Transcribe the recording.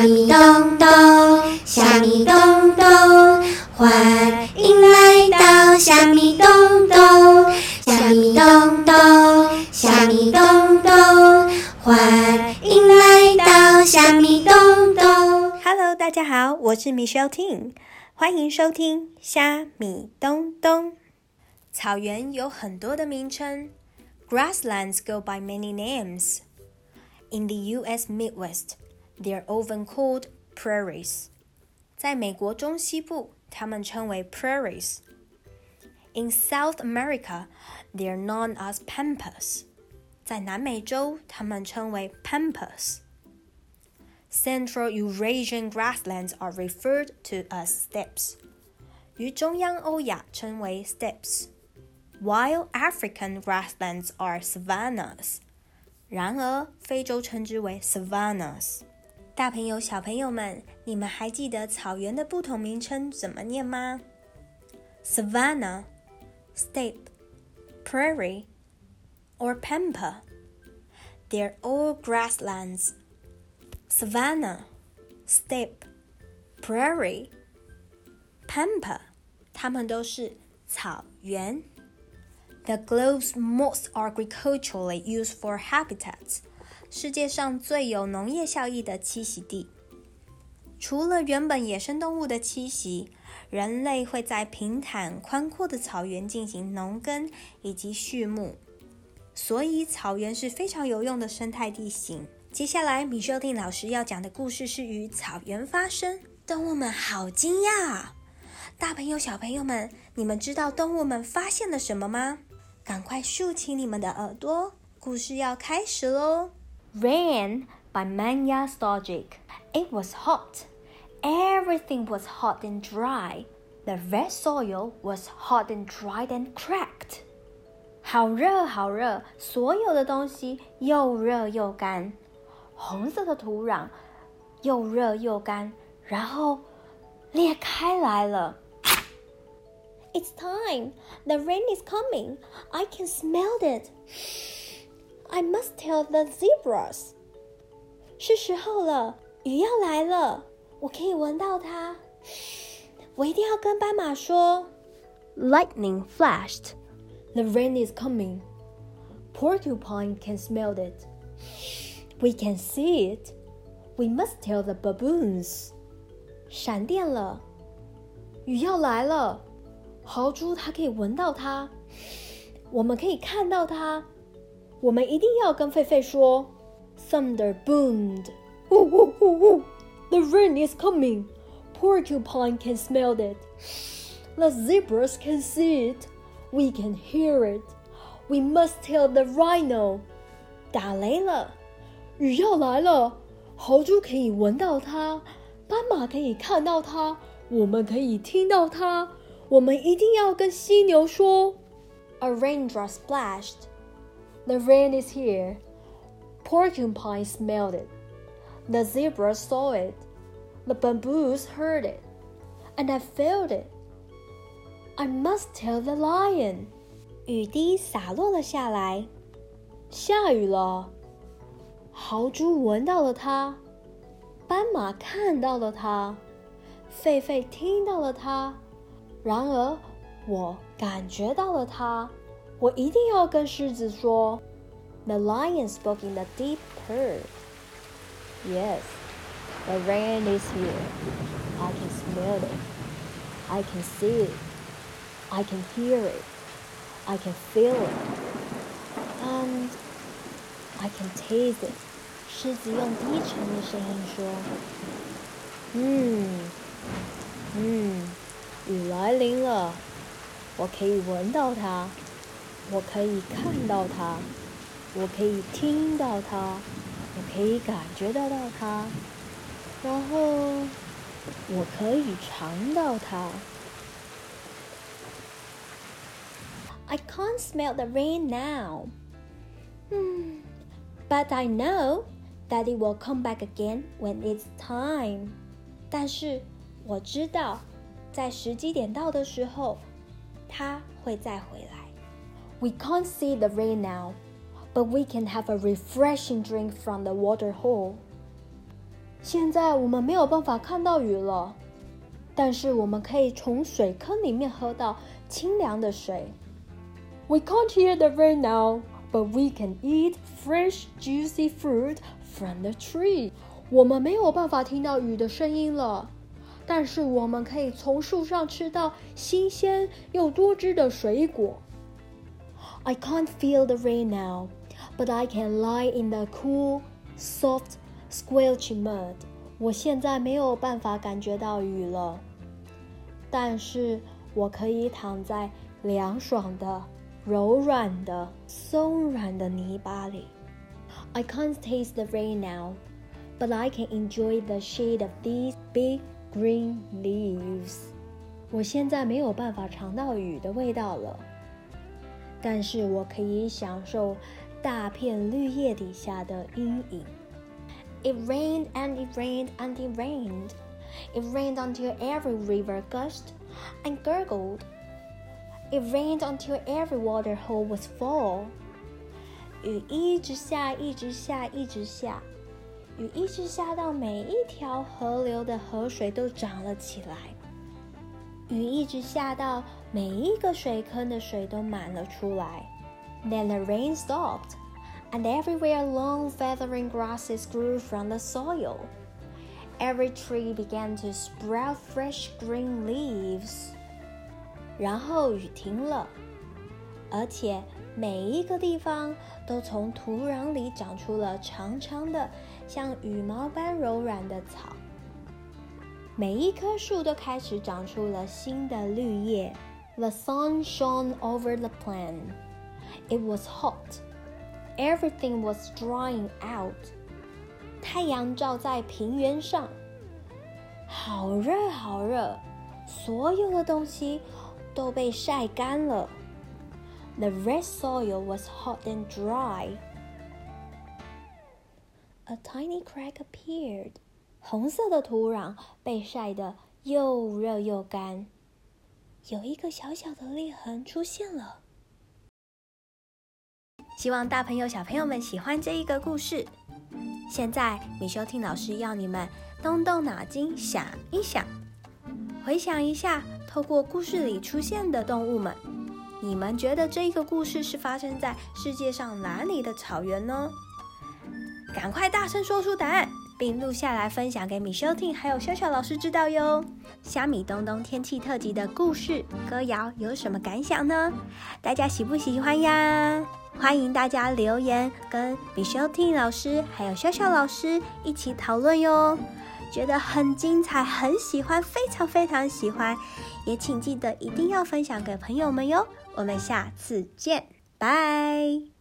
虾米东东，虾米东东，欢迎来到虾米东东，虾米东东，虾米东东，欢迎来到虾米东东。Hello，大家好，我是 Michelle Ting，欢迎收听虾米东东。草原有很多的名称，grasslands go by many names. In the U.S. Midwest, they are often called prairies. 在美国中西部，它们称为 prairies. In South America, they are known as pampas. 在南美洲，它们称为 pampas. Central Eurasian grasslands are referred to as steppes. 于中央欧亚称为 steppes, while African grasslands are savannas. 然而，非洲称之为 savannas。 大朋友、小朋友们，你们还记得草原的不同名称怎么念吗？Savanna, steppe, prairie, or pampa. They're all grasslands. Savanna, steppe, prairie, pampa，它们都是草原。The globe's most agriculturally used for habitats， 世界上最有农业效益的栖息地。除了原本野生动物的栖息，人类会在平坦宽阔的草原进行农耕以及畜牧，所以草原是非常有用的生态地形。接下来，米秀婷老师要讲的故事是与草原发生。动物们好惊讶！大朋友、小朋友们，你们知道动物们发现了什么吗？赶快竖起你们的耳朵，故事要开始喽 ！Rain by Manya Stojic. It was hot. Everything was hot and dry. The red soil was hot and dried and cracked. 好热，好热，所有的东西又热又干。红色的土壤又热又干，然后裂开来了。It's time. The rain is coming. I can smell it. I must tell the zebras. 是时候了，雨要来了，我可以闻到它。我一定要跟斑马说。Lightning flashed. The rain is coming. Porcupine can smell it. We can see it. We must tell the baboons. 闪电了，雨要来了。豪猪它可以闻到它，我们可以看到它。 我们一定要跟狒狒说。Thunder boomed. Ooh, ooh, ooh, ooh. The rain is coming. Porcupine can smell it. The zebras can see it. We can hear it. We must tell the rhino. 打雷了，雨要来了。豪猪可以闻到它，斑马可以看到它，我们可以听到它。我们一定要跟犀牛说。A raindrop splashed. The rain is here. Porcupine smelled it. The zebra saw it. The bamboos heard it. And I felt it. I must tell the lion. 雨滴洒落了下来，下雨了。豪猪闻到了它，斑马看到了它，狒狒听到了它。然而，我感觉到了它。 我一定要跟狮子说。The lion spoke in a deep purr. Yes, the rain is here. I can smell it. I can see it. I can hear it. I can feel it. And I can taste it. 狮子用低沉的声音说：“嗯，嗯。”雨来临了，我可以闻到它， 我可以看到它，我可以听到它，我可以感觉得到它，然后我可以尝到它。I can't smell the rain now. 嗯 but I know that it will come back again when it's time. 但是我知道。在时机点到的时候，它会再回来。We can't see the rain now, but we can have a refreshing drink from the water hole. 现在我们没有办法看到雨了，但是我们可以从水坑里面喝到清凉的水。We can't hear the rain now, but we can eat fresh, juicy fruit from the tree. 我们没有办法听到雨的声音了，但是我们可以从树上吃到新鲜又多汁的水果。 I can't feel the rain now, but I can lie in the cool, soft, squelchy mud. 我现在没有办法感觉到雨了，但是我可以躺在凉爽的。柔软的、松软的泥巴里。I can't taste the rain now, but I can enjoy the shade of these big green leaves. 我现在没有办法尝到雨的味道了， 但是我可以享受大片绿叶底下的阴影。It rained and it rained and it rained. It rained until every river gushed and gurgled. It rained until every water hole was full. 雨一直下，一直下，一直下，雨一直下到每一条河流的河水都涨了起来。 雨一直下到每一个水坑的水都满了出来。Then the rain stopped, and everywhere long feathering grasses grew from the soil. Every tree began to sprout fresh green leaves. 然后雨停了，而且每一个地方都从土壤里长出了长长的、像羽毛般柔软的草。 每一棵树都开始长出了新的绿叶。The sun shone over the plain. It was hot. Everything was drying out. 太阳照在平原上，好热好热，所有的东西。都被晒干了。The red soil was hot and dry. A tiny crack appeared. 红色的土壤被晒得又热又干，有一个小小的裂痕出现了。希望大朋友、小朋友们喜欢这一个故事。现在，米修听老师要你们动动脑筋，想一想，回想一下。透过故事里出现的动物们，你们觉得这一个故事是发生在世界上哪里的草原呢？赶快大声说出答案，并录下来分享给米修听还有小小老师知道哟。虾米东东天气特辑的故事歌谣有什么感想呢？大家喜不喜欢呀？欢迎大家留言跟米修听老师还有小小老师一起讨论哟。觉得很精彩，很喜欢，非常非常喜欢，也请记得一定要分享给朋友们哟。我们下次见，拜。